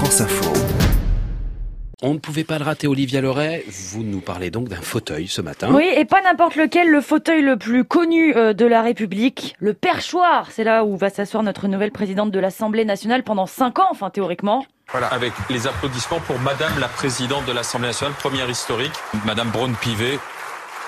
France Info. On ne pouvait pas le rater, Olivia Leray. Vous nous parlez donc d'un fauteuil ce matin. Oui, et pas n'importe lequel, le fauteuil le plus connu euh, de la République, le perchoir. C'est là où va s'asseoir notre nouvelle présidente de l'Assemblée nationale pendant 5 ans, enfin théoriquement. Voilà, avec les applaudissements pour Madame la Présidente de l'Assemblée nationale, première historique, Madame Braun-Pivet,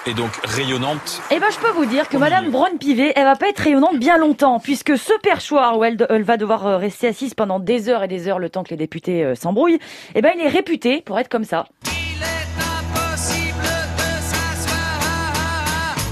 est donc rayonnante. Eh ben, je peux vous dire que Madame Braun-Pivet, elle va pas être rayonnante bien longtemps, puisque ce perchoir où elle, elle va devoir euh, rester assise pendant des heures et des heures le temps que les députés euh, s'embrouillent, eh ben, il est réputé pour être comme ça.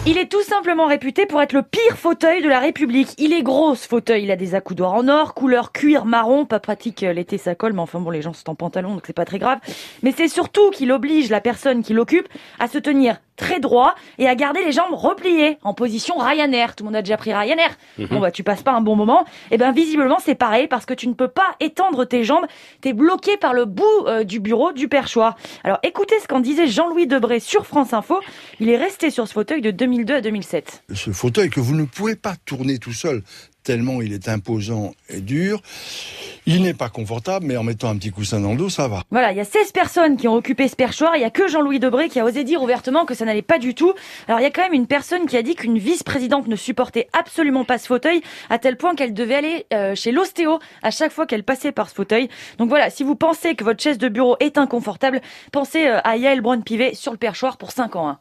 Il est tout simplement réputé pour être le pire fauteuil de la République. Il est gros ce fauteuil, il a des accoudoirs en or, couleur cuir marron, pas pratique euh, l'été ça colle, mais enfin bon les gens sont en pantalon donc c'est pas très grave. Mais c'est surtout qu'il oblige la personne qui l'occupe à se tenir très droit et à garder les jambes repliées en position Ryanair. Tout le monde a déjà pris Ryanair. Bon bah tu passes pas un bon moment. Et ben visiblement c'est pareil parce que tu ne peux pas étendre tes jambes. T'es bloqué par le bout euh, du bureau du perchoir. Alors écoutez ce qu'en disait Jean-Louis Debré sur France Info. Il est resté sur ce fauteuil de 2002 à 2007. Ce fauteuil que vous ne pouvez pas tourner tout seul tellement il est imposant et dur. Il n'est pas confortable, mais en mettant un petit coussin dans le dos, ça va. Voilà, il y a 16 personnes qui ont occupé ce perchoir. Il y a que Jean-Louis Debré qui a osé dire ouvertement que ça n'allait pas du tout. Alors il y a quand même une personne qui a dit qu'une vice-présidente ne supportait absolument pas ce fauteuil, à tel point qu'elle devait aller euh, chez l'ostéo à chaque fois qu'elle passait par ce fauteuil. Donc voilà, si vous pensez que votre chaise de bureau est inconfortable, pensez euh, à Yael Braun-Pivet sur le perchoir pour 5 ans. hein.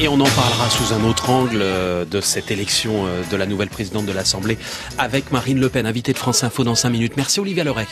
Et on en parlera sous un autre angle euh, de cette élection euh, de la nouvelle présidente de l'Assemblée avec Marine Le Pen, invitée de France Info dans 5 minutes. Merci Olivia Leray.